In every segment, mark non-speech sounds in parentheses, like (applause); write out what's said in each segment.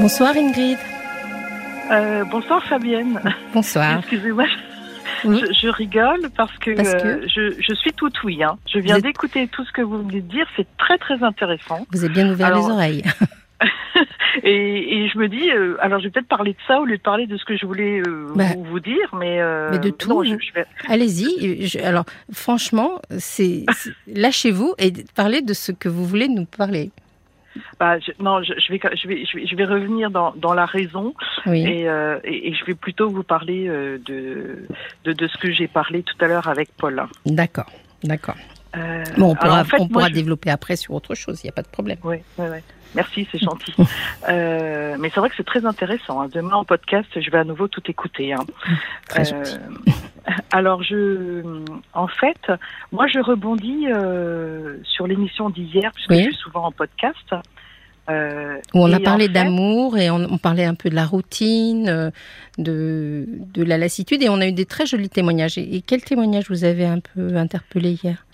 Bonsoir Ingrid. Euh, bonsoir Fabienne. Bonsoir. Excusez-moi. Je, je, rigole parce que, Parce que euh, je, je suis tout oui. Hein. Je viens êtes- d'écouter tout ce que vous venez de dire. C'est très très intéressant. Vous avez bien ouvert Alors- les oreilles. (laughs) (laughs) Et, et je me dis, euh, alors je vais peut-être parler de ça au lieu de parler de ce que je voulais euh, Bah, vous, vous dire, mais, euh, mais de tout, vais- Allez-y. Alors, franchement, c'est- lâchez-vous et parlez de ce que vous voulez nous parler. Bah, je- non, je, je vais, je vais, je vais, je vais revenir dans, dans la raison Oui. et, euh, et, et je vais plutôt vous parler euh, de, de, de ce que j'ai parlé tout à l'heure avec Paul. D'accord. D'accord. Euh, Bon, on pourra, en fait, on moi, pourra je- développer après sur autre chose. Il n'y a pas de problème. Oui, oui, oui. Merci, c'est gentil. (laughs) Euh, mais c'est vrai que c'est très intéressant. hein. Demain en podcast, je vais à nouveau tout écouter. hein. (laughs) Très Euh, (laughs) alors, je, en fait, moi, je rebondis euh, sur l'émission d'hier, puisque Oui. je suis souvent en podcast. Euh, Où on a parlé en fait- d'amour et on, on parlait un peu de la routine, euh, de, de la lassitude et on a eu des très jolis témoignages. Et, et quel témoignage vous avez un peu interpellé hier?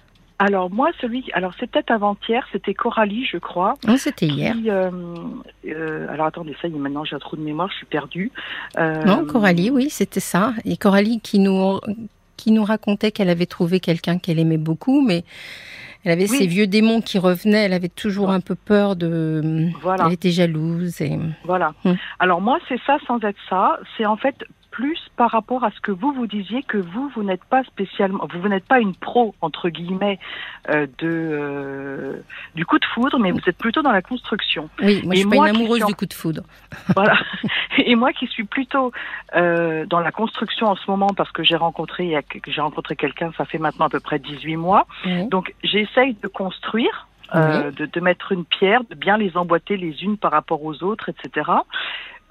Alors moi, celui, alors c'est peut-être avant-hier, c'était Coralie, je crois. Non, c'était hier. Euh, euh, alors attendez, ça y est, maintenant j'ai un trou de mémoire, je suis perdue. Euh, Non, Coralie, oui, c'était ça. Et Coralie qui nous, qui nous racontait qu'elle avait trouvé quelqu'un qu'elle aimait beaucoup, mais elle avait Oui. ces vieux démons qui revenaient. Elle avait toujours un peu peur de. Voilà. Elle était jalouse. Et... Voilà. Hmm. Alors moi, c'est ça sans être ça. C'est en fait plus par rapport à ce que vous vous disiez que vous, vous n'êtes pas spécialement, vous, vous n'êtes pas une pro entre guillemets euh, de euh, du coup de foudre, mais vous êtes plutôt dans la construction. Oui, moi, Et je suis pas une amoureuse suis du coup de foudre. Voilà. (laughs) (laughs) Et moi qui suis plutôt euh, dans la construction en ce moment parce que j'ai rencontré j'ai rencontré quelqu'un, ça fait maintenant à peu près 18 mois. Donc j'essaye de construire, euh, de, de mettre une pierre, de bien les emboîter les unes par rapport aux autres, etc.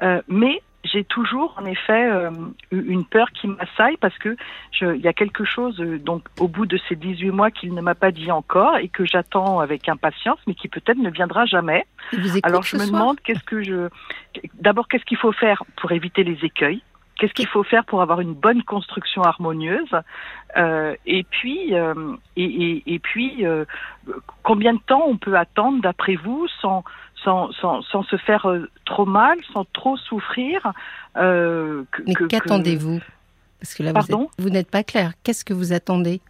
Euh, mais j'ai toujours en effet euh, une peur qui m'assaille parce que il y a quelque chose euh, donc au bout de ces 18 mois qu'il ne m'a pas dit encore et que j'attends avec impatience mais qui peut-être ne viendra jamais. Alors je me demande qu'est-ce que je d'abord qu'est-ce qu'il faut faire pour éviter les écueils? Qu'est-ce qu'il faut faire pour avoir une bonne construction harmonieuse? Euh, Et puis, euh, et, et, et puis, euh, combien de temps on peut attendre, d'après vous, sans, sans, sans, sans se faire euh, trop mal, sans trop souffrir euh, que- Mais que- qu'attendez-vous? Parce que là, vous, Pardon? vous n'êtes pas clair. Qu'est-ce que vous attendez?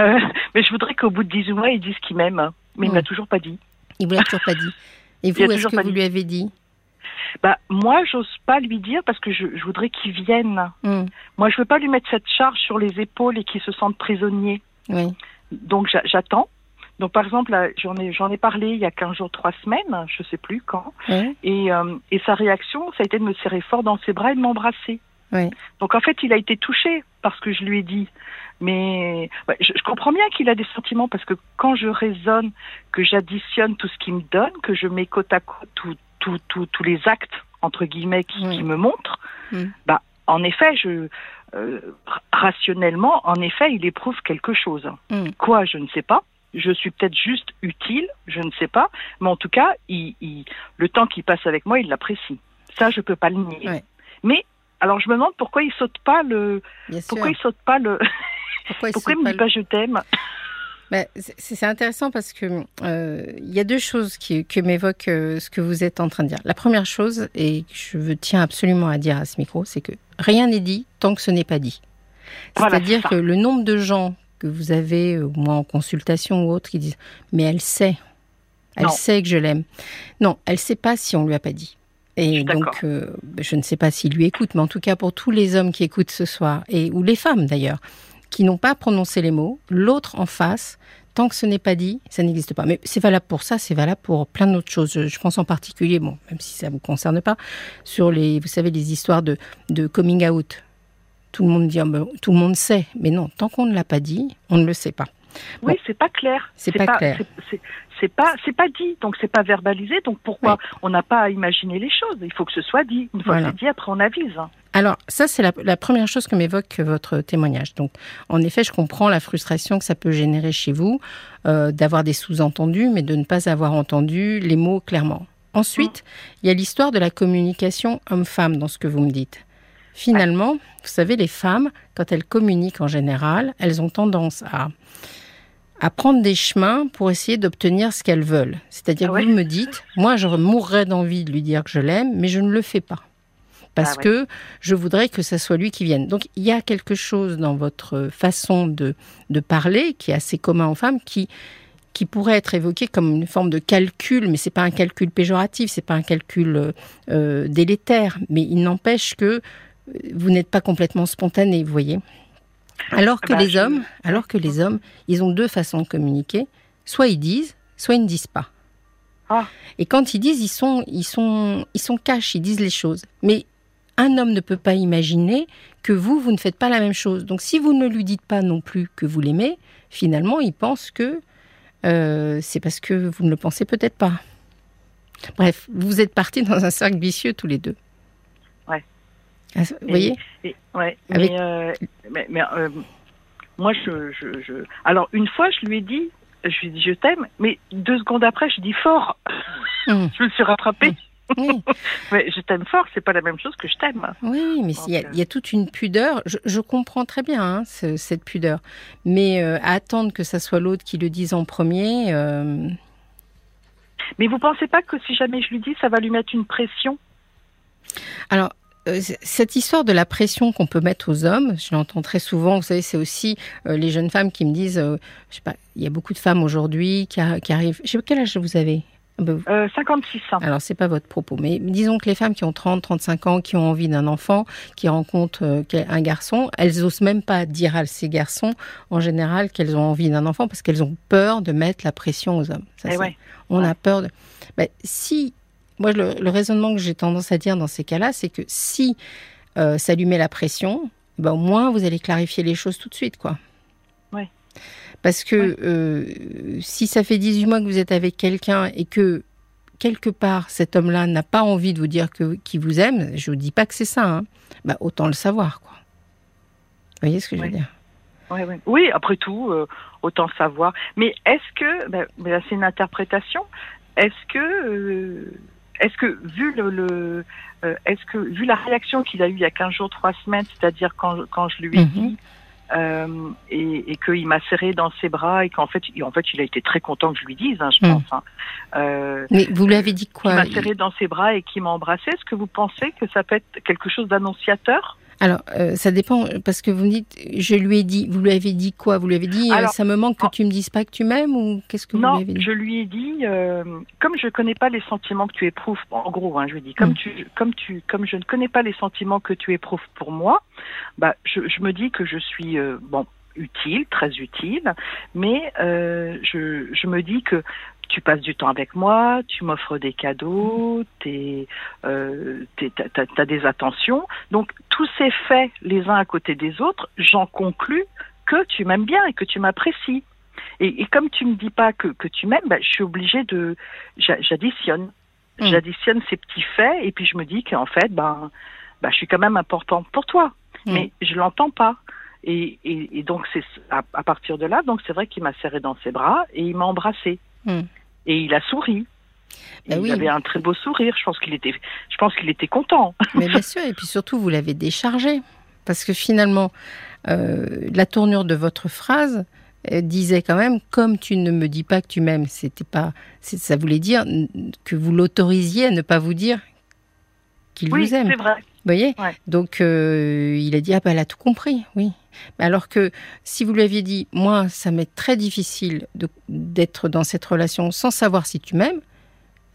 Euh, (laughs) Mais je voudrais qu'au bout de 18 mois, ils disent qu'ils m'aiment, mais il Mm. m'a toujours pas dit. Il vous l'a toujours pas dit. Et vous, est-ce que vous dit. lui avez dit? Bah, moi, j'ose pas lui dire parce que je, je voudrais qu'il vienne. Hmm, Moi, je veux pas lui mettre cette charge sur les épaules et qu'il se sente prisonnier. Oui. Donc j'a- j'attends. Donc par exemple, j'en ai j'en ai parlé il y a 15 jours, 3 semaines, je sais plus quand. Et, euh, et sa réaction, ça a été de me serrer fort dans ses bras et de m'embrasser. Oui. Donc en fait, il a été touché par ce que je lui ai dit. Mais ouais, je, je comprends bien qu'il a des sentiments parce que quand je raisonne, que j'additionne tout ce qu'il me donne, que je mets côte à côte tout- tout- tout- tous les actes entre guillemets qui, me montrent, bah en effet, je euh, rationnellement, en effet, il éprouve quelque chose. Mm. Quoi, je ne sais pas. Je suis peut-être juste utile, je ne sais pas. Mais en tout cas, il, il- le temps qu'il passe avec moi, il l'apprécie. Ça, je peux pas le nier. Ouais. Mais alors, je me demande pourquoi il saute pas le, Bien sûr. pourquoi il saute pas le, Pourquoi il (laughs) pourquoi il me dit pas pas je t'aime. (laughs) Ben, c'est c'est intéressant parce que euh, il y a deux choses qui, que m'évoque euh, ce que vous êtes en train de dire. La première chose, et je tiens absolument à dire à ce micro, c'est que rien n'est dit tant que ce n'est pas dit. C'est-à-dire que le nombre de gens que vous avez, euh, moi en consultation ou autre, qui disent Mais elle sait, elle Non. sait que je l'aime. Non, elle sait pas si on lui a pas dit. Et donc, euh, je ne sais pas s'il lui écoute, mais en tout cas pour tous les hommes qui écoutent ce soir, et ou les femmes d'ailleurs, qui n'ont pas prononcé les mots, l'autre en face, tant que ce n'est pas dit, ça n'existe pas. Mais c'est valable pour ça, c'est valable pour plein d'autres choses. Je, je pense en particulier, bon, même si ça ne vous concerne pas, sur les, vous savez, les histoires de, de coming out. Tout le monde dit, ah ben, tout le monde sait, mais non, tant qu'on ne l'a pas dit, on ne le sait pas. Oui, c'est pas clair. C'est pas clair. c'est- pas, c'est pas dit, donc c'est pas verbalisé. Donc pourquoi Oui. on n'a pas à imaginer les choses? Il faut que ce soit dit. Une fois Voilà. que c'est dit, après on avise. Alors, ça, c'est la, la première chose que m'évoque votre témoignage. Donc, en effet, je comprends la frustration que ça peut générer chez vous euh, d'avoir des sous-entendus, mais de ne pas avoir entendu les mots clairement. Ensuite, il y a l'histoire de la communication homme-femme dans ce que vous me dites. Finalement, vous savez, les femmes, quand elles communiquent en général, elles ont tendance à, à prendre des chemins pour essayer d'obtenir ce qu'elles veulent. C'est-à-dire Ah que vous me dites, moi, je mourrais d'envie de lui dire que je l'aime, mais je ne le fais pas. Parce Ah ouais. que je voudrais que ça soit lui qui vienne. Donc, il y a quelque chose dans votre façon de, de parler qui est assez commun aux femmes, qui, qui pourrait être évoqué comme une forme de calcul, mais c'est pas un calcul péjoratif, c'est pas un calcul euh, euh, délétère, mais il n'empêche que vous n'êtes pas complètement spontané, vous voyez. Alors que Bah, les je- hommes, alors que les hommes, ils ont deux façons de communiquer. Soit ils disent, soit ils ne disent pas. Ah. Et quand ils disent, ils sont, ils sont, ils sont cash, ils disent les choses. Mais un homme ne peut pas imaginer que vous, vous ne faites pas la même chose. Donc si vous ne lui dites pas non plus que vous l'aimez, finalement, il pense que euh, c'est parce que vous ne le pensez peut-être pas. Bref, vous êtes partis dans un cercle vicieux tous les deux. Ah, Vous voyez Et- ouais, Avec- mais, euh, mais, mais, euh, moi, je, je, je. Alors, une fois, je lui ai dit, je lui ai dit, je t'aime, mais deux secondes après, je dis fort. Hum. (laughs) Je me suis rattrapée. Oui. (laughs) Mais je t'aime fort, c'est pas la même chose que je t'aime. Oui, mais il y, a- Donc, il y a toute une pudeur. Je, je comprends très bien hein, ce- cette pudeur. Mais euh, à attendre que ça soit l'autre qui le dise en premier, euh, Mais vous pensez pas que si jamais je lui dis, ça va lui mettre une pression? Alors, euh, cette histoire de la pression qu'on peut mettre aux hommes, je l'entends très souvent. Vous savez, c'est aussi euh, les jeunes femmes qui me disent, euh, je sais pas, il y a beaucoup de femmes aujourd'hui qui, arrivent. Je sais pas quel âge vous avez? Ah ben, euh, 56 ans. Alors, c'est pas votre propos, mais disons que les femmes qui ont 30, 35 ans, qui ont envie d'un enfant, qui rencontrent euh, un garçon, elles osent même pas dire à ces garçons, en général, qu'elles ont envie d'un enfant parce qu'elles ont peur de mettre la pression aux hommes. Ça, Eh ouais. On a peur de. Ben, si. Moi, le, le raisonnement que j'ai tendance à dire dans ces cas-là, c'est que si euh, ça lui met la pression, ben, au moins vous allez clarifier les choses tout de suite, quoi. Ouais. Parce que Ouais. euh, si ça fait 18 mois que vous êtes avec quelqu'un et que quelque part cet homme-là n'a pas envie de vous dire que qu'il vous aime, je vous dis pas que c'est ça, hein, ben, autant le savoir, quoi. Vous voyez ce que je veux dire? Ouais. Oui, après tout, euh, autant savoir. Mais est-ce que, ben, là, c'est une interprétation. Est-ce que, euh, est-ce que vu le, le euh, est-ce que vu la réaction qu'il a eue il y a 15 jours, 3 semaines, c'est-à-dire quand, quand je lui ai Mhm. dit euh, et, et qu'il m'a serré dans ses bras et qu'en fait, il- en fait, il a été très content que je lui dise, hein, je Mhm. pense. Hein. Euh, Mais vous lui avez dit quoi m'a serré dans ses bras et qu'il m'a embrassé. Est-ce que vous pensez que ça peut être quelque chose d'annonciateur? Alors, euh, ça dépend, parce que vous me dites, je lui ai dit, vous lui avez dit quoi? Vous lui avez dit, euh, ça me manque que tu me dises pas que tu m'aimes ou qu'est-ce que vous Non, lui avez dit? je lui ai dit, euh, comme je connais pas les sentiments que tu éprouves, en gros, hein, je lui ai dit, comme Mm. tu, comme tu, comme je ne connais pas les sentiments que tu éprouves pour moi, bah, je, je me dis que je suis, bon, utile, très utile, mais euh, je, je me dis que tu passes du temps avec moi, tu m'offres des cadeaux, t'es, euh, t'as des attentions. Donc, tous ces faits, les uns à côté des autres, j'en conclus que tu m'aimes bien et que tu m'apprécies. Et, et comme tu me dis pas que, que tu m'aimes, bah, je suis obligée de, j'a- j'additionne, Mm. j'additionne ces petits faits et puis je me dis qu'en fait, ben, bah, je suis quand même important pour toi, Mm. mais je l'entends pas. Et, et, et donc c'est à, à partir de là, donc c'est vrai qu'il m'a serré dans ses bras et il m'a embrassé Mm. Et il a souri. Bah il oui. avait un très beau sourire. Je pense qu'il était, je pense qu'il était content. (laughs) Mais bien sûr, et puis surtout, vous l'avez déchargé. Parce que finalement, euh, la tournure de votre phrase euh, disait quand même, comme tu ne me dis pas que tu m'aimes, c'était pas, ça voulait dire que vous l'autorisiez à ne pas vous dire qu'il Oui, vous aime. c'est vrai. Vous voyez? Ouais. Donc, euh, il a dit, ah ben, elle a tout compris, oui. Alors que si vous lui aviez dit, moi, ça m'est très difficile d'être dans cette relation sans savoir si tu m'aimes,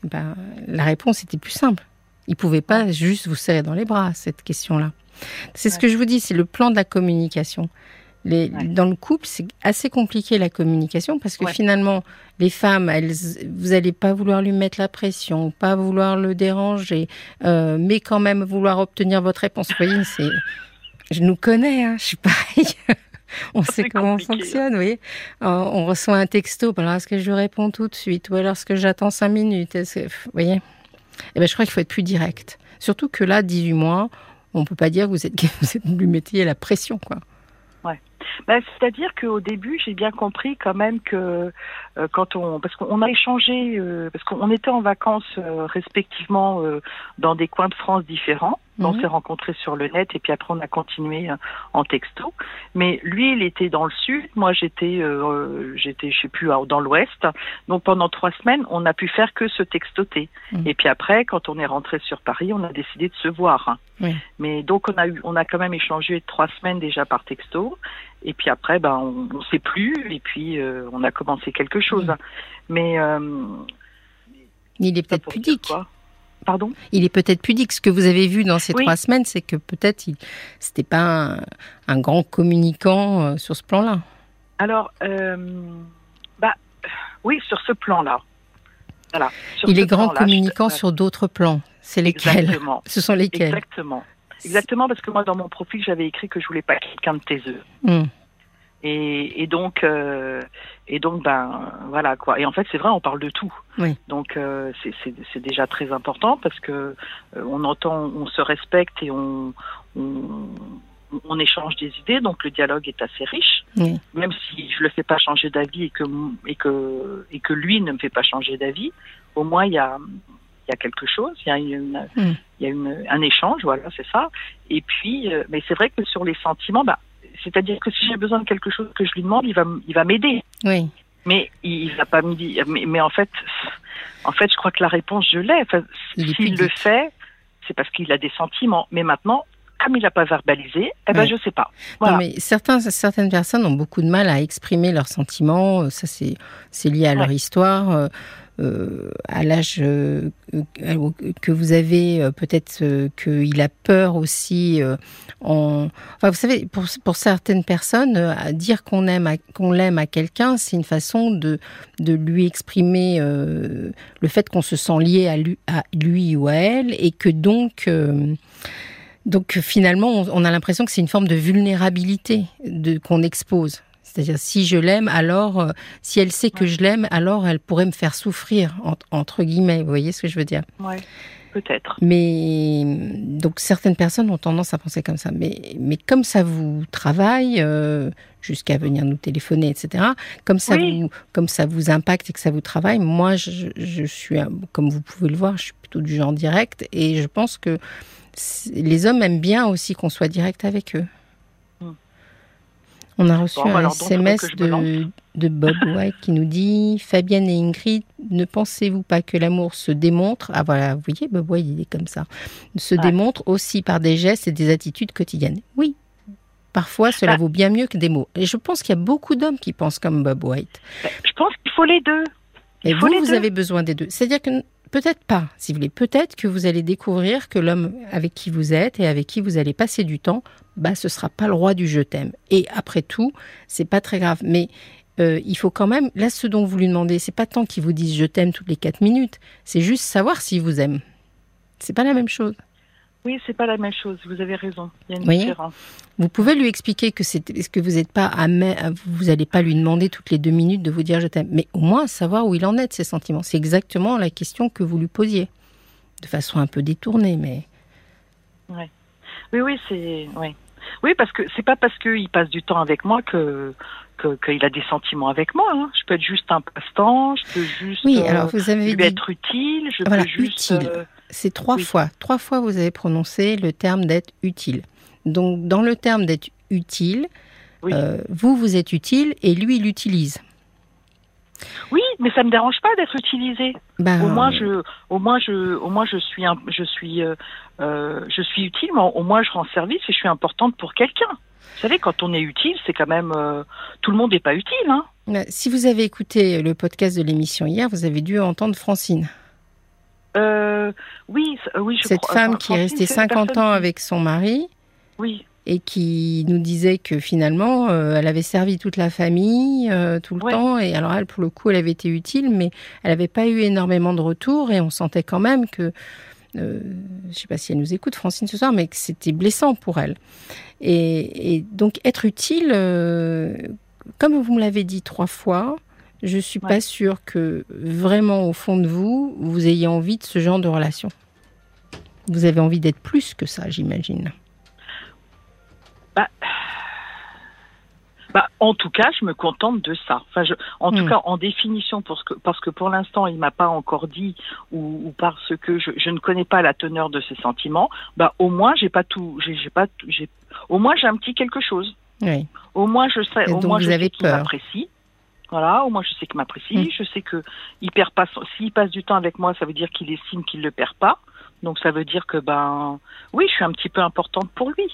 ben, la réponse était plus simple. Il pouvait pas juste vous serrer dans les bras, cette question-là. C'est ce que je vous dis, c'est le plan de la communication. Les- Ouais. Dans le couple, c'est assez compliqué la communication parce que Ouais. finalement, les femmes, elles, vous allez pas vouloir lui mettre la pression, pas vouloir le déranger, euh, mais quand même vouloir obtenir votre réponse. Vous voyez, c'est, je nous connais, hein, je suis pareil. (laughs) on sait comment on fonctionne. Euh, On reçoit un texto, ben alors est-ce que je réponds tout de suite? Ou alors est-ce que j'attends cinq minutes? Est-ce que- Vous voyez? Eh ben, je crois qu'il faut être plus direct. Surtout que là, 18 mois, on peut pas dire que vous êtes, que (laughs) vous êtes, lui mettiez la pression, quoi. Ben, C'est-à-dire qu'au début, j'ai bien compris quand même que euh, quand on, parce qu'on a échangé, euh, parce qu'on était en vacances euh, respectivement euh, dans des coins de France différents, On Mhm. s'est rencontrés sur le net et puis après on a continué euh, en texto. Mais lui, il était dans le sud, moi j'étais, euh, j'étais, je sais plus, dans l'ouest. Donc pendant trois semaines, on n'a pu faire que se textoter. Mhm. Et puis après, quand on est rentré sur Paris, on a décidé de se voir. Oui. Mais donc on a eu, on a quand même échangé trois semaines déjà par texto. Et puis après, ben on, on sait plus. Et puis euh, on a commencé quelque chose. Mais euh, Il est peut-être pudique. quoi Pardon Il est peut-être pudique. Ce que vous avez vu dans ces Oui. trois semaines, c'est que peut-être il c'était pas un, un grand communicant euh, sur ce plan-là. Alors, euh, bah, oui, sur ce plan-là. Voilà. Sur Il est grand je- communicant sur d'autres plans. C'est lesquels? Exactement. (laughs) Ce sont lesquels? Exactement. Exactement, parce que moi, dans mon profil, j'avais écrit que je voulais pas quelqu'un de taiseux. Et, et donc, euh, et donc, ben, voilà quoi. Et en fait, c'est vrai, on parle de tout. Oui. Donc, euh, c'est- déjà très important parce que euh, on entend, on se respecte et on, on, on échange des idées. Donc, le dialogue est assez riche. Oui. même si je le fais pas changer d'avis et que et que et que lui ne me fait pas changer d'avis, au moins il y a il y a quelque chose, il y a une Mm. il y a une, un échange, voilà, c'est ça. Et puis, euh, mais c'est vrai que sur les sentiments, bah, c'est-à-dire que si j'ai besoin de quelque chose que je lui demande, il va il va m'aider, Oui. mais il, va pas me dire. Mais, mais en fait, en fait, je crois que la réponse je l'ai. Enfin, S'il le fait, c'est parce qu'il a des sentiments. Mais maintenant, comme il n'a pas verbalisé, eh ben Ouais. je sais pas. Voilà. Non, mais certains, certaines personnes ont beaucoup de mal à exprimer leurs sentiments. Euh, Ça, c'est, lié à leur histoire. Euh, à l'âge euh, que vous avez, euh, peut-être euh, qu'il a peur aussi. en... enfin, vous savez, pour, pour certaines personnes, dire qu'on aime, qu'on l'aime à quelqu'un, c'est une façon de, de lui exprimer le fait qu'on se sent lié à lui, à lui ou à elle, et que donc donc finalement, on, a l'impression que c'est une forme de vulnérabilité qu'on expose. C'est-à-dire, si je l'aime, alors, euh, si elle sait que Ouais. je l'aime, alors elle pourrait me faire souffrir, en- entre guillemets. Vous voyez ce que je veux dire? Ouais, peut-être. Mais donc certaines personnes ont tendance à penser comme ça. Mais, mais comme ça vous travaille, euh, jusqu'à venir nous téléphoner, etc. Comme ça Oui. vous, comme ça vous impacte et que ça vous travaille. Moi, je, je suis, comme vous pouvez le voir, je suis plutôt du genre direct et je pense que les hommes aiment bien aussi qu'on soit direct avec eux. On a reçu Bon, un SMS de, de Bob (laughs) White qui nous dit Fabienne et Ingrid, ne pensez-vous pas que l'amour se démontre? Ah voilà, vous voyez, Bob White, il est comme ça. Se Ouais. démontre aussi par des gestes et des attitudes quotidiennes. Oui. Parfois, cela Ah. vaut bien mieux que des mots. Et je pense qu'il y a beaucoup d'hommes qui pensent comme Bob White. Je pense qu'il faut les deux. Et Il vous, vous deux. avez besoin des deux. C'est-à-dire que peut-être pas, si vous voulez. Peut-être que vous allez découvrir que l'homme avec qui vous êtes et avec qui vous allez passer du temps, bah, ce sera pas le roi du je t'aime. Et après tout, c'est pas très grave. Mais euh, il faut quand même, là, ce dont vous lui demandez, c'est pas tant qu'il vous dise je t'aime toutes les quatre minutes, c'est juste savoir s'il vous aime. C'est pas la même chose. Oui, c'est pas la même chose. Vous avez raison. Il y a une différence. Vous pouvez lui expliquer que c'est est-ce que vous n'êtes pas à vous n'allez pas lui demander toutes les deux minutes de vous dire je t'aime, mais au moins savoir où il en est de ses sentiments. C'est exactement la question que vous lui posiez, de façon un peu détournée, mais Oui, oui, c'est. Oui. Oui, parce que c'est pas parce qu'il passe du temps avec moi que que- qu'il a des sentiments avec moi. hein. Je peux être juste un passe-temps. Je peux juste. oui. euh, Alors vous avez lui dit être utile. Je Voilà, peux juste. utile. euh, c'est trois oui. fois, trois fois vous avez prononcé le terme d'être utile. Donc dans le terme d'être utile, Oui. euh, vous vous êtes utile et lui il utilise. Oui, mais ça me dérange pas d'être utilisé. Ben, Au moins, je, au moins, je, au moins, je suis, un, je suis, euh, euh, je suis utile, mais au moins, je rends service et je suis importante pour quelqu'un. Vous savez, quand on est utile, c'est quand même euh, tout le monde n'est pas utile, hein. euh, Si vous avez écouté le podcast de l'émission hier, vous avez dû entendre Francine. Oui, oui, je Cette crois- femme qui est restée c'est la 50 personne ans avec son mari Oui, et qui nous disait que finalement, euh, elle avait servi toute la famille euh, tout le Ouais. temps. Et alors, elle, pour le coup, elle avait été utile, mais elle n'avait pas eu énormément de retours. Et on sentait quand même que, euh, je ne sais pas si elle nous écoute, Francine, ce soir, mais que c'était blessant pour elle. Et, et donc, être utile, euh, comme vous me l'avez dit trois fois, je suis Ouais. pas sûre que vraiment, au fond de vous, vous ayez envie de ce genre de relation. Vous avez envie d'être plus que ça, j'imagine. En tout cas, je me contente de ça. Enfin, je, en tout Hmm. cas, en définition, parce que, parce que pour l'instant, il m'a pas encore dit, ou, ou parce que je, je ne connais pas la teneur de ses sentiments. Bah, au moins, j'ai pas tout, j'ai j'ai pas, tout- j'ai, au moins, j'ai un petit quelque chose. Oui. Au moins, je sais, Et au donc moins, vous je avez sais qu'il m'apprécie. Voilà, au moins, je sais qu'il m'apprécie. Hmm. Je sais que il perd pas, s'il passe du temps avec moi, ça veut dire qu'il estime qu'il le perd pas. Donc, ça veut dire que, ben, oui, je suis un petit peu importante pour lui.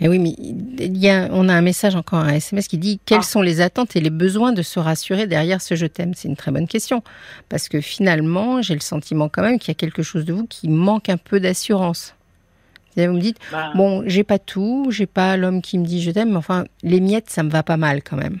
Mais oui, mais il y a, on a un message encore, un SMS qui dit quelles Ah. sont les attentes et les besoins de se rassurer derrière ce je t'aime? C'est une très bonne question. Parce que finalement, j'ai le sentiment quand même qu'il y a quelque chose de vous qui manque un peu d'assurance. Vous me dites, Ben, bon, j'ai pas tout, j'ai pas l'homme qui me dit je t'aime, mais enfin, les miettes, ça me va pas mal quand même.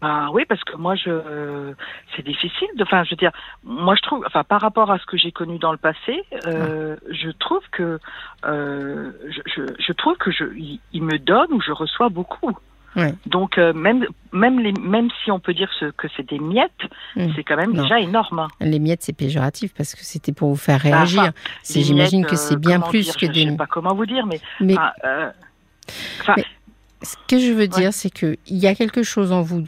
Ben oui, parce que moi, je, euh, c'est difficile. De, enfin, je veux dire, moi, je trouve, enfin, par rapport à ce que j'ai connu dans le passé, euh, je trouve que, euh, je, je, je trouve que je, il, il me donne ou je reçois beaucoup. Ouais. Donc euh, même, même les, même si on peut dire ce, que c'est des miettes, Mm. c'est quand même Non. déjà énorme. hein. Les miettes, c'est péjoratif parce que c'était pour vous faire réagir. enfin, C'est- Les J'imagine que c'est euh, bien plus dire, que je, des. Je sais pas comment vous dire, mais, Mais enfin, euh, enfin, Mais- Ce que je veux dire, c'est qu'il y a quelque chose en vous,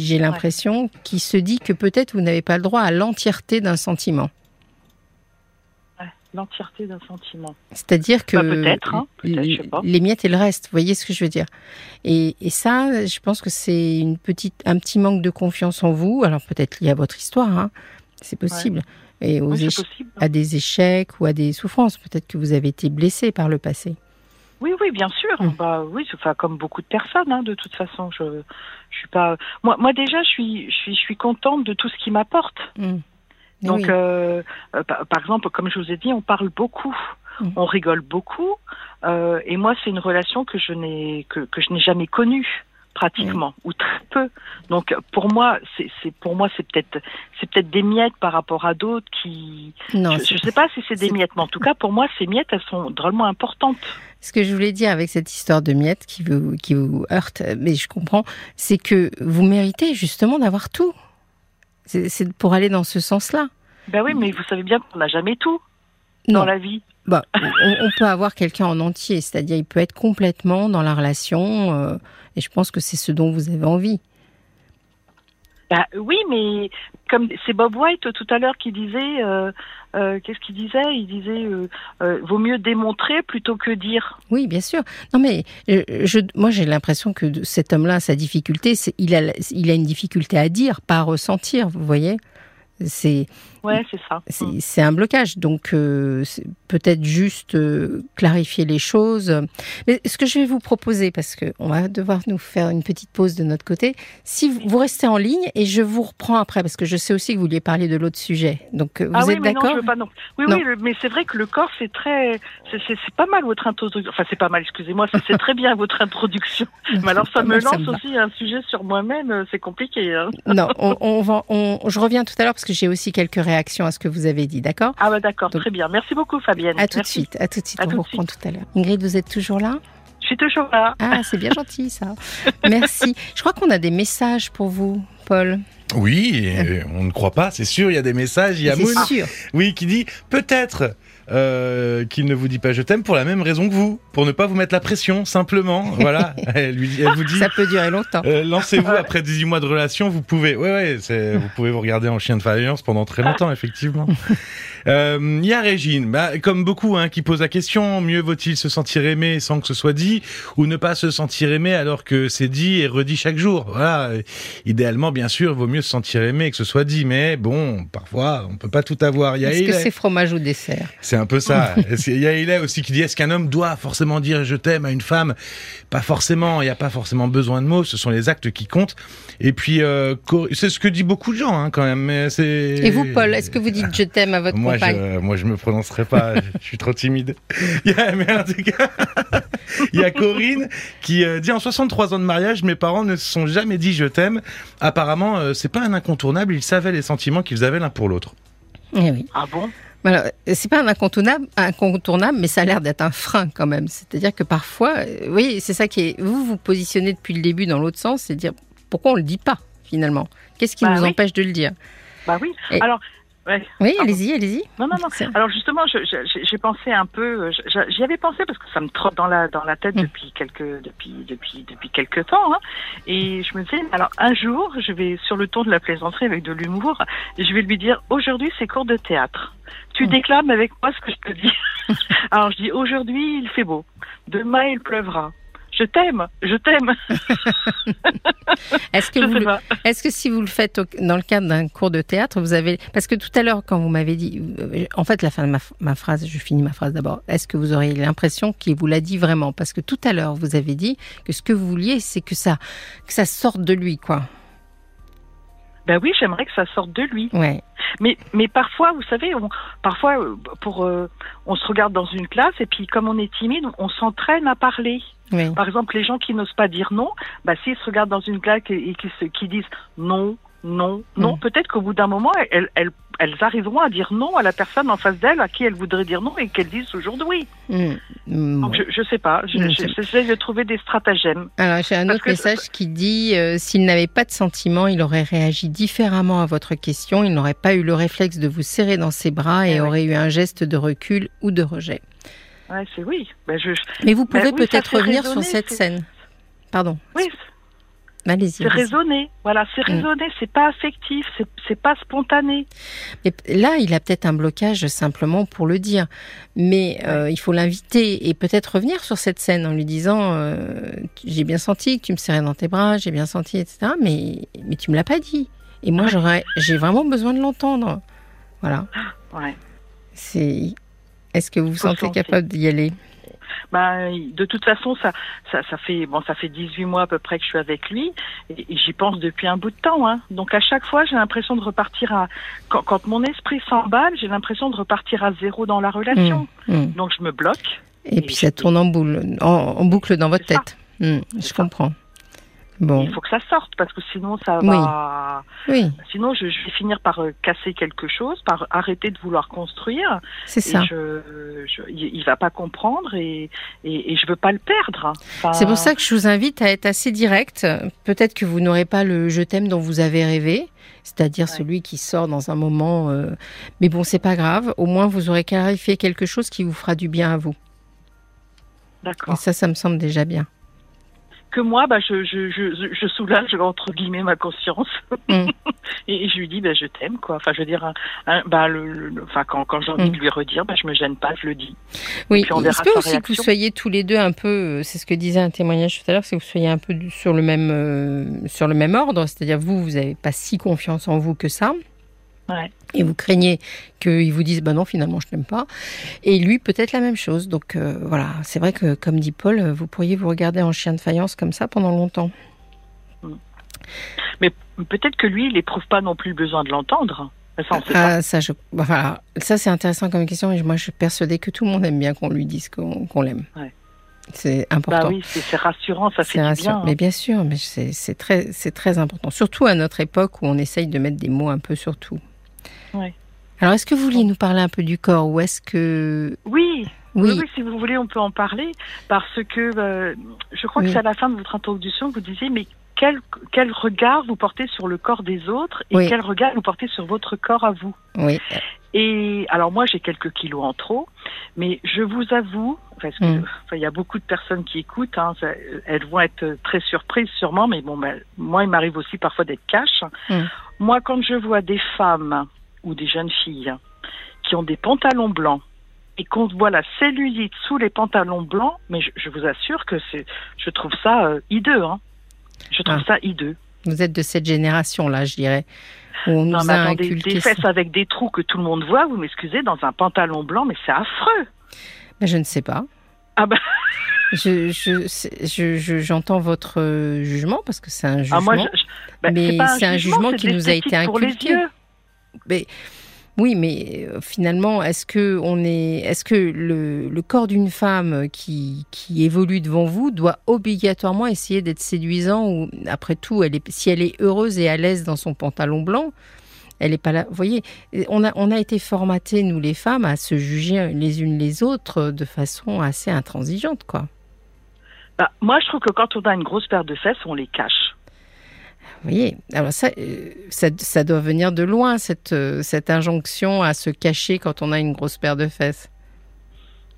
j'ai l'impression, qui se dit que peut-être vous n'avez pas le droit à l'entièreté d'un sentiment. l'entièreté d'un sentiment. C'est-à-dire que Bah, peut-être, hein, les miettes et le reste, vous voyez ce que je veux dire et, et ça, je pense que c'est une petite, un petit manque de confiance en vous. Alors peut-être lié à votre histoire, hein, c'est possible, et aux Oui, possible. à des échecs ou à des souffrances. Peut-être que vous avez été blessé par le passé. Oui, oui, bien sûr. Mm. Bah oui, enfin comme beaucoup de personnes, hein, de toute façon. Je, je suis pas. Moi, moi déjà, je suis, je suis, je suis contente de tout ce qu'il m'apporte. Mais Donc, oui. euh, euh, par, par exemple, comme je vous ai dit, on parle beaucoup, Mm. on rigole beaucoup, euh, et moi, c'est une relation que je n'ai que, que je n'ai jamais connue pratiquement ou très peu. Donc pour moi, c'est pour moi c'est peut-être c'est peut-être des miettes par rapport à d'autres qui non, je, je sais pas si c'est des miettes, mais en tout cas pour moi ces miettes elles sont drôlement importantes. Ce que je voulais dire avec cette histoire de miettes qui vous, qui vous heurte, mais je comprends, c'est que vous méritez justement d'avoir tout. C'est c'est pour aller dans ce sens-là. Ben oui, mais vous savez bien qu'on n'a jamais tout Non, dans la vie. Bah, on, on peut avoir quelqu'un en entier, c'est-à-dire il peut être complètement dans la relation, euh, et je pense que c'est ce dont vous avez envie. Bah, oui, mais comme c'est Bob White tout à l'heure qui disait, euh, euh, qu'est-ce qu'il disait? Il disait, euh, vaut mieux démontrer plutôt que dire. Oui, bien sûr. Non, mais je, moi j'ai l'impression que cet homme-là, sa difficulté, c'est il a, il a une difficulté à dire, pas à ressentir. Vous voyez, c'est Ouais, c'est ça. c'est c'est un blocage. Donc, euh, peut-être juste euh, clarifier les choses. Mais ce que je vais vous proposer, parce que on va devoir nous faire une petite pause de notre côté, si vous, vous restez en ligne et je vous reprends après, parce que je sais aussi que vous vouliez parler de l'autre sujet. Donc, euh, vous ah oui, êtes d'accord. Oui, Non. oui, mais c'est vrai que le corps, c'est très, c'est pas mal votre introduction. Enfin, c'est pas mal, excusez-moi, c'est très bien votre introduction. (laughs) Mais alors, ça me mal, ça lance me aussi un sujet sur moi-même. C'est compliqué. Hein. Non, on, (laughs) on va, on- je reviens tout à l'heure parce que j'ai aussi quelques réactions à ce que vous avez dit, d'accord Ah bah d'accord, très bien. Merci beaucoup, Fabienne. À tout de suite, à tout de suite, À on vous reprend tout à l'heure. Ingrid, vous êtes toujours là? Je suis toujours là. Ah, c'est bien gentil ça. (laughs) Merci. Je crois qu'on a des messages pour vous, Paul. Oui, on ne croit pas, c'est sûr, il y a des messages. Il y a Moon, C'est sûr. oui, qui dit peut-être euh, qu'il ne vous dit pas je t'aime pour la même raison que vous, pour ne pas vous mettre la pression, simplement. (laughs) Voilà, elle, lui, dit- elle vous dit. Ça peut durer longtemps. euh, Lancez-vous (laughs) après 18 mois de relation, vous pouvez, ouais, ouais, vous pouvez vous regarder en chien de faïence pendant très longtemps, effectivement. (laughs) Euh, Il y a Régine, bah, comme beaucoup, hein, qui pose la question mieux vaut-il se sentir aimé sans que ce soit dit, ou ne pas se sentir aimé alors que c'est dit et redit chaque jour? Voilà, Euh, idéalement, bien sûr, vaut mieux se sentir aimé et que ce soit dit, mais bon, parfois, on peut pas tout avoir. Est-ce que c'est fromage ou dessert? C'est un peu ça. Qu'il y a Hélène aussi qui dit est-ce qu'un homme doit forcément dire je t'aime à une femme? Pas forcément. Il n'y a pas forcément besoin de mots. Ce sont les actes qui comptent. Et puis euh, c'est ce que dit beaucoup de gens hein, quand même. Mais c'est. Et vous, Paul, est-ce que vous dites je t'aime à votre moi, compagne? je, moi, je me prononcerai pas. je, suis trop timide. (laughs) Il y a, mais en tout cas, (laughs) il y a Corinne qui euh, dit en 63 ans de mariage, mes parents ne se sont jamais dit je t'aime. Apparemment, euh, c'est pas un incontournable. Ils savaient les sentiments qu'ils avaient l'un pour l'autre. Eh oui. Ah bon? Alors, c'est pas un incontournable, incontournable, mais ça a l'air d'être un frein quand même. C'est-à-dire que parfois, euh, oui, c'est ça qui est. Vous vous positionnez depuis le début dans l'autre sens, c'est dire pourquoi on le dit pas finalement? Qu'est-ce qui Bah nous oui. empêche de le dire? Bah oui. Et- Alors, Ouais. Oui, allez-y, allez-y. Non, non, non. Alors justement, j'ai pensé un peu, euh, j'y avais pensé parce que ça me trotte dans la dans la tête Mm. depuis quelques depuis depuis depuis quelques temps, hein. et je me disais, alors un jour, je vais sur le ton de la plaisanterie avec de l'humour, je vais lui dire, aujourd'hui c'est cours de théâtre. Tu Mm. déclames avec moi ce que je te dis. (laughs) alors je dis, aujourd'hui il fait beau, demain il pleuvra. Je t'aime, je t'aime. (laughs) Est-ce que, Je vous sais le- pas. est-ce que si vous le faites au- dans le cadre d'un cours de théâtre, vous avez... Parce que tout à l'heure, quand vous m'avez dit... euh, En fait, la fin de ma, ma phrase, je finis ma phrase d'abord. Est-ce que vous auriez l'impression qu'il vous l'a dit vraiment? Parce que tout à l'heure, vous avez dit que ce que vous vouliez, c'est que ça, que ça sorte de lui, quoi. Ben oui, j'aimerais que ça sorte de lui. Ouais. Mais, mais parfois, vous savez, on, parfois, euh, pour, euh, on se regarde dans une classe et puis comme on est timide, on s'entraîne à parler. Oui. Par exemple, les gens qui n'osent pas dire non, bah, s'ils se regardent dans une classe et, et qui, se, qui disent non, non, non, Mm. peut-être qu'au bout d'un moment, elles, elles, elles arriveront à dire non à la personne en face d'elles à qui elles voudraient dire non et qu'elles disent aujourd'hui. Mmh. Mmh, Donc, je, je sais pas, Mm, c'est- j'essaie de trouver des stratagèmes. Alors, j'ai un Parce autre que- message qui dit euh, s'il n'avait pas de sentiments, il aurait réagi différemment à votre question. Il n'aurait pas eu le réflexe de vous serrer dans ses bras et Eh oui. aurait eu un geste de recul ou de rejet. Ouais, c'est oui. Ben, je, Mais vous Ben pouvez oui, peut-être revenir sur cette scène. Pardon. oui. C'est raisonné. Voilà, c'est Mm. raisonné, c'est pas affectif, c'est pas spontané. Mais là, il a peut-être un blocage simplement pour le dire. Mais euh, il faut l'inviter et peut-être revenir sur cette scène en lui disant euh, J'ai bien senti que tu me serrais dans tes bras, j'ai bien senti, etc. Mais, mais tu me l'as pas dit. Et moi, j'aurais, j'ai vraiment besoin de l'entendre. Voilà. Ouais. C'est. Est-ce que vous vous sentez sentir. capable d'y aller? Ben, de toute façon, ça, ça, ça fait bon, ça fait 18 mois à peu près que je suis avec lui, et, et j'y pense depuis un bout de temps. Hein. Donc à chaque fois, j'ai l'impression de repartir à quand, quand mon esprit s'emballe, j'ai l'impression de repartir à zéro dans la relation. Mmh. Donc je me bloque. Et, Et puis ça tourne en, boule, en, en boucle dans votre tête. Mmh, je ça. comprends. Bon, Il faut que ça sorte parce que sinon ça Oui. va. oui, Sinon, je, je vais finir par euh, casser quelque chose, par arrêter de vouloir construire. c'est ça. Et je, je, il, va pas comprendre et, et, et je veux pas le perdre. Enfin, C'est pour ça que je vous invite à être assez direct. Peut-être que vous n'aurez pas le je t'aime dont vous avez rêvé, c'est-à-dire Ouais. celui qui sort dans un moment. euh, Mais bon, c'est pas grave. Au moins, vous aurez clarifié quelque chose qui vous fera du bien à vous. Et D'accord. ça, ça me semble déjà bien. Que moi, bah, je, je, je, je soulage entre guillemets ma conscience Mm. (laughs) et, je lui dis, bah, je t'aime, quoi. Enfin, je veux dire, un- un- bah, le, le- enfin, quand, quand j'ai envie Mm. de lui redire, bah, je me gêne pas, je le dis. Oui, puis on verra peut aussi que vous soyez tous les deux un peu, euh, c'est ce que disait un témoignage tout à l'heure, c'est que vous soyez un peu sur le même, euh, sur le même ordre, c'est-à-dire vous, vous n'avez pas si confiance en vous que ça. Ouais. Et vous craignez qu'ils vous disent, bah non, finalement, je t'aime pas. Et lui, peut-être la même chose. Donc euh, voilà, c'est vrai que, comme dit Paul, vous pourriez vous regarder en chien de faïence comme ça pendant longtemps. Mais peut-être que lui, il éprouve pas non plus le besoin de l'entendre. Ça. Ah, ça, je, bah, voilà. ça c'est intéressant comme question, mais moi, je suis persuadée que tout le monde aime bien qu'on lui dise qu'on l'aime. Ouais. C'est Bah important. oui, c'est rassurant, ça C'est fait du rassurant. bien. Mais bien sûr, mais c'est très, c'est très important. Surtout à notre époque où on essaye de mettre des mots un peu sur tout. Ouais. Alors, est-ce que vous vouliez nous parler un peu du corps ou est-ce que... Oui, Oui, si vous voulez, on peut en parler parce que euh, je crois Oui. que c'est à la fin de votre introduction que vous disiez, mais quel, quel regard vous portez sur le corps des autres et Oui. quel regard vous portez sur votre corps à vous. oui, Et alors moi, j'ai quelques kilos en trop, mais je vous avoue, parce que Mm. il y a beaucoup de personnes qui écoutent, hein, ça- elles vont être très surprises sûrement, mais bon, ben, moi, il m'arrive aussi parfois d'être cash. Mm. Moi, quand je vois des femmes ou des jeunes filles qui ont des pantalons blancs et qu'on voit la cellulite sous les pantalons blancs, mais je, je vous assure que c'est, je trouve ça euh, hideux. Hein. Je trouve Ah. ça hideux. vous êtes de cette génération-là, je dirais, où on nous mais a attendez, des ça. fesses avec des trous que tout le monde voit, vous m'excusez, dans un pantalon blanc, mais c'est affreux. Ben, je ne sais pas. Ah ben, (laughs) Je, je, c'est- je, je- j'entends votre euh, jugement parce que c'est un jugement. ah, moi, je, je- ben, Mais c'est un jugement qui nous a été l'esthétique pour les inculqué. yeux. Oui, mais euh, finalement, est-ce que on est, est-ce que le, le corps d'une femme qui, qui évolue devant vous doit obligatoirement essayer d'être séduisant ou après tout, elle est, si elle est heureuse et à l'aise dans son pantalon blanc, elle n'est pas là. Vous voyez, on a, on a été formatés nous les femmes à se juger les unes les autres de façon assez intransigeante, quoi. Bah, moi, je trouve que quand on a une grosse paire de fesses, on les cache. Vous voyez, alors ça, euh, ça, ça doit venir de loin, cette, euh, cette injonction à se cacher quand on a une grosse paire de fesses.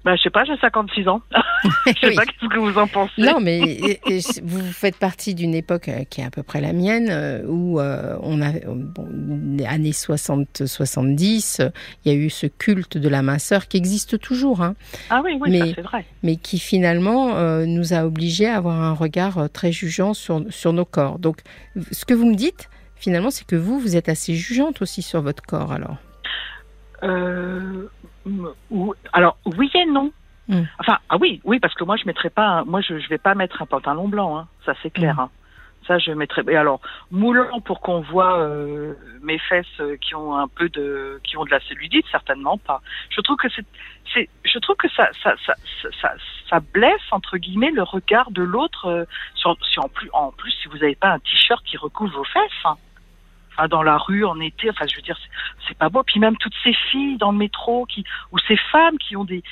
Bah, je sais pas, j'ai 56 ans. (laughs) je sais Oui. pas qu'est-ce que vous en pensez. Non, mais et- et vous faites partie d'une époque euh, qui est à peu près la mienne, euh, où euh, on a, bon, les années 60-70, euh, il y a eu ce culte de la minceur qui existe toujours, hein, Ah oui, oui, Mais- c'est vrai. mais qui finalement euh, nous a obligés à avoir un regard euh, très jugeant sur, sur nos corps. Donc, ce que vous me dites, finalement, c'est que vous, vous êtes assez jugeante aussi sur votre corps, alors. Euh, ou- alors oui et non. Hmm. Enfin ah oui oui parce que moi je mettrais pas un- moi je je vais pas mettre un pantalon blanc hein, ça c'est clair. Hmm. hein. Ça je mettrais et alors moulant pour qu'on voit euh, mes fesses euh, qui ont un peu de qui ont de la cellulite certainement pas. Je trouve que c'est c'est je trouve que ça ça ça ça, ça, ça blesse entre guillemets le regard de l'autre euh, si en plus en plus si vous n'avez pas un t-shirt qui recouvre vos fesses. hein. Enfin, dans la rue, en été, enfin, je veux dire, c'est- pas beau. Puis même toutes ces filles dans le métro, qui, ou ces femmes qui ont des,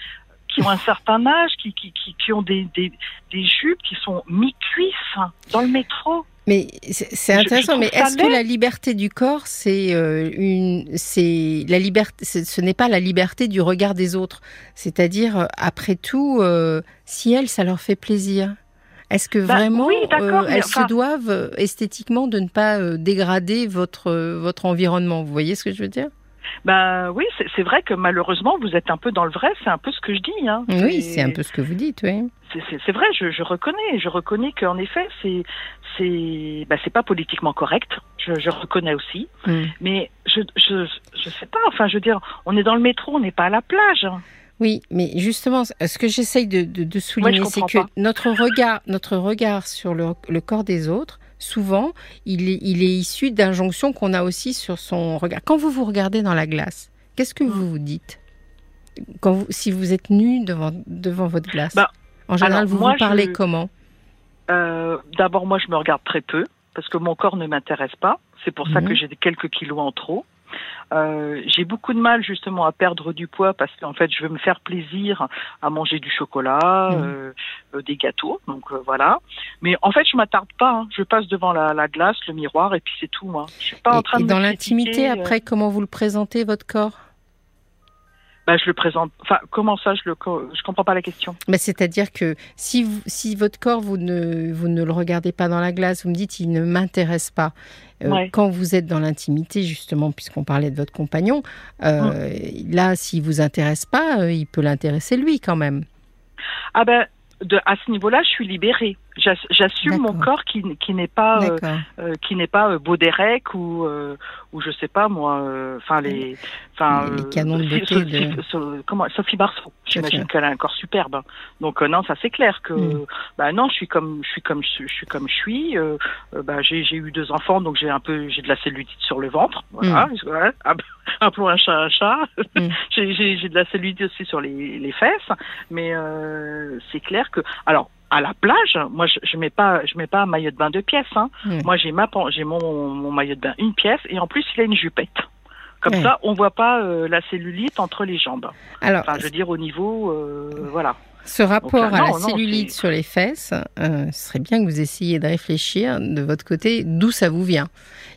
qui ont un (laughs) certain âge, qui, qui, qui, qui ont des, des, des jupes qui sont mi-cuisses dans le métro. Mais c'est c'est Je- je intéressant. mais est-ce que la liberté du corps, c'est euh, une, c'est la liberté, ce n'est pas la liberté du regard des autres? C'est-à-dire, euh, après tout, euh, si elles, ça leur fait plaisir. Est-ce que Bah, vraiment oui, euh, elles enfin- se doivent euh, esthétiquement de ne pas euh, dégrader votre euh, votre environnement? Vous voyez ce que je veux dire? Ben oui, c'est vrai que malheureusement, vous êtes un peu dans le vrai. C'est un peu ce que je dis. Hein. Oui, c'est un peu ce que vous dites, oui. c'est- vrai, je, je reconnais, je reconnais qu'en effet, c'est c'est bah, pas politiquement correct. Je, je reconnais aussi, Mm. mais je, je je sais pas. Enfin, je veux dire, on est dans le métro, on n'est pas à la plage. Oui, mais justement, ce que j'essaye de, de- de souligner, c'est que pas. notre regard, notre regard sur le, le corps des autres, souvent, il est, il est issu d'injonctions qu'on a aussi sur son regard. Quand vous vous regardez dans la glace, qu'est-ce que vous vous dites? Quand vous, Si vous êtes nu devant, devant votre glace, Bah, en général, vous moi, vous parlez je- comment? Euh, D'abord, moi, je me regarde très peu parce que mon corps ne m'intéresse pas. C'est pour ça Mhm. que j'ai quelques kilos en trop. Euh, j'ai beaucoup de mal justement à perdre du poids parce qu'en fait, je veux me faire plaisir à manger du chocolat, Mhm. euh, euh, des gâteaux. Donc euh, voilà. Mais en fait, je m'attarde pas. hein. Je passe devant la, la glace, le miroir, et puis c'est tout. Moi, je suis pas en train et de dans l'intimité, euh, après, comment vous le présentez, votre corps? Bah, je le présente. Enfin, comment ça Je le. Je comprends pas la question. Mais C'est-à-dire que si, vous- si votre corps, vous ne, vous ne le regardez pas dans la glace, vous me dites, il ne m'intéresse pas. Euh, Ouais. Quand vous êtes dans l'intimité, justement, puisqu'on parlait de votre compagnon, euh, là, s'il vous intéresse pas, euh, il peut l'intéresser lui quand même. Ah ben, de, à ce niveau-là, je suis libérée. J'ass- J'assume mon corps qui, qui n'est pas euh, euh, qui n'est pas euh, Baudérec ou euh, ou je sais pas moi euh, enfin les enfin Les canons de Sophie- de- Sophie- So- comment Sophie Marceau j'imagine qu'elle a un corps superbe hein. donc non ça c'est clair que Mm. bah non je suis comme je suis comme je, suis comme je suis bah j'ai j'ai eu deux enfants donc j'ai un peu j'ai de la cellulite sur le ventre voilà, voilà. App- appelons un chat un chat Mm. (laughs) j'ai j'ai j'ai de la cellulite aussi sur les les fesses mais euh, c'est clair que alors à la plage, moi je, je mets pas, je mets pas un maillot de bain deux pièces. Hein. Moi j'ai ma, j'ai mon, mon maillot de bain une pièce et en plus il a une jupette. Comme ça, on voit pas euh, la cellulite entre les jambes. Alors, Enfin, je veux dire au niveau, euh, voilà. ce rapport Donc, à la non, cellulite sur les fesses, euh, ce serait bien que vous essayiez de réfléchir de votre côté d'où ça vous vient.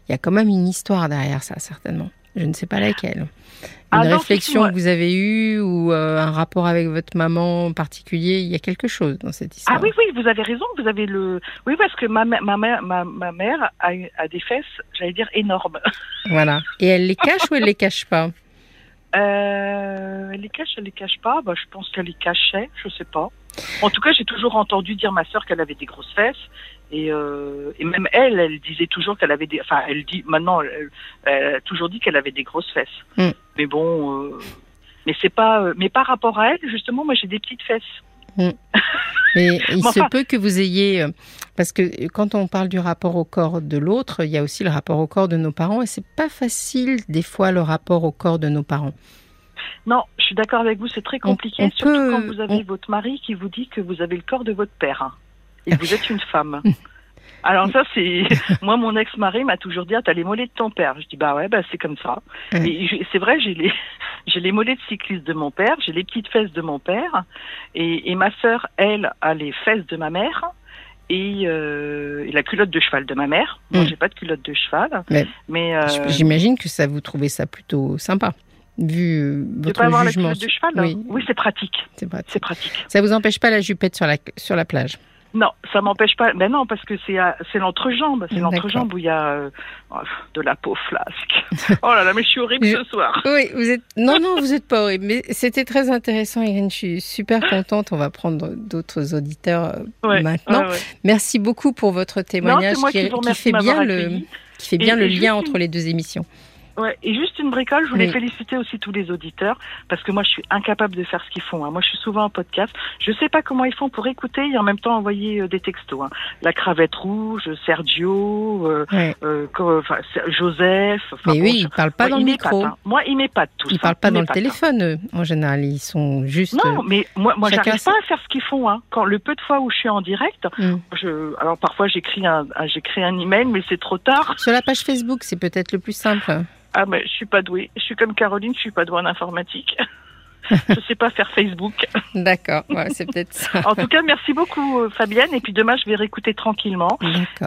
Il y a quand même une histoire derrière ça, certainement. Je ne sais pas laquelle. Une Ah non, si, réflexion que vous avez eue ou euh, un rapport avec votre maman en particulier, il y a quelque chose dans cette histoire. Ah oui, oui, vous avez raison. Vous avez le, oui, parce que ma, ma mère, ma, ma mère a, a des fesses, j'allais dire énormes. (laughs) Voilà. Et elle les cache ou elle les cache pas? Euh, elle les cache, elle les cache pas. Bah, je pense qu'elle les cachait, je sais pas. En tout cas, j'ai toujours entendu dire ma sœur qu'elle avait des grosses fesses. Et, euh, et même elle, elle disait toujours qu'elle avait des. Enfin, elle dit maintenant, elle, elle a toujours dit qu'elle avait des grosses fesses. Mm. Mais bon, euh, mais c'est pas. euh, mais par rapport à elle, justement, moi j'ai des petites fesses. (laughs) Mais il Mais se enfin- peut que vous ayez, parce que quand on parle du rapport au corps de l'autre, il y a aussi le rapport au corps de nos parents, et c'est pas facile des fois le rapport au corps de nos parents. Non, je suis d'accord avec vous, c'est très On- compliqué, on surtout peut- quand vous avez on- votre mari qui vous dit que vous avez le corps de votre père et vous êtes une femme. (laughs) Alors ça, c'est (laughs) moi, mon ex-mari m'a toujours dit, ah, t'as les mollets de ton père. Je dis bah ouais, bah c'est comme ça. Ouais. Et c'est vrai, j'ai les (laughs) j'ai les mollets de cycliste de mon père, j'ai les petites fesses de mon père, et, et ma sœur, elle, a les fesses de ma mère. et, euh, et la culotte de cheval de ma mère. Moi, Mm. j'ai pas de culotte de cheval, Mais- mais euh, J'imagine que ça vous trouvez ça plutôt sympa, vu euh, de votre pas avoir la culotte de cheval. Oui. oui c'est pratique. C'est pratique. Pratique. Ça vous empêche pas la jupette sur la, sur la plage Non, ça m'empêche pas. Ben non, parce que c'est à- c'est l'entrejambe, c'est l'entrejambe où il y a euh, oh, de la peau flasque. (laughs) oh là là, mais je suis horrible ce soir. Oui, vous êtes. Non, non, vous êtes pas horrible. Mais c'était très intéressant, Irène. Je suis super contente. On va prendre d'autres auditeurs euh, Ouais, maintenant. ouais, ouais. Merci beaucoup pour votre témoignage qui, fait bien le qui fait bien Et- le lien entre les deux émissions. Ouais, et juste une bricole, je voulais Oui. féliciter aussi tous les auditeurs parce que moi je suis incapable de faire ce qu'ils font. hein. Moi je suis souvent en podcast. Je sais pas comment ils font pour écouter et en même temps envoyer euh, des textos. hein. La cravate rouge, Sergio, euh, Ouais. euh, enfin, Ser- Joseph. Mais bon, oui, ils parlent pas moi, dans le micro. hein. Moi, ils m'épatent tous. Ils parlent pas dans le hein. téléphone, eux, en général. Ils sont juste. Non, mais moi, moi, j'arrive pas à faire ce qu'ils font. Hein. Quand le peu de fois où je suis en direct, Hmm. je, alors parfois j'écris un, un- j'écris un email, mais c'est trop tard. Sur la page Facebook, c'est peut-être le plus simple. Ah, mais je suis pas douée. Je suis comme Caroline, je suis pas douée en informatique. (laughs) je sais pas faire Facebook. D'accord, ouais, c'est peut-être ça. En tout cas, merci beaucoup euh, Fabienne. Et puis demain, je vais réécouter tranquillement.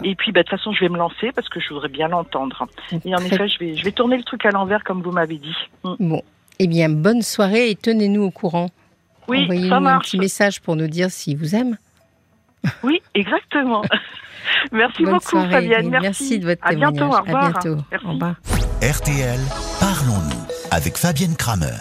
Et puis, bah, de toute façon, je vais me lancer parce que je voudrais bien l'entendre. Et en Très- effet, je vais, je vais tourner le truc à l'envers comme vous m'avez dit. Mm. Bon. Eh bien, bonne soirée et tenez-nous au courant. Oui, Envoyez-nous un petit message pour nous dire s'il vous aime. Oui, exactement. (laughs) merci Bonne beaucoup soirée, Fabienne. Merci. de votre à témoignage. bientôt. Au revoir. À bientôt. Merci. Au revoir. RTL, parlons-nous avec Fabienne Kramer.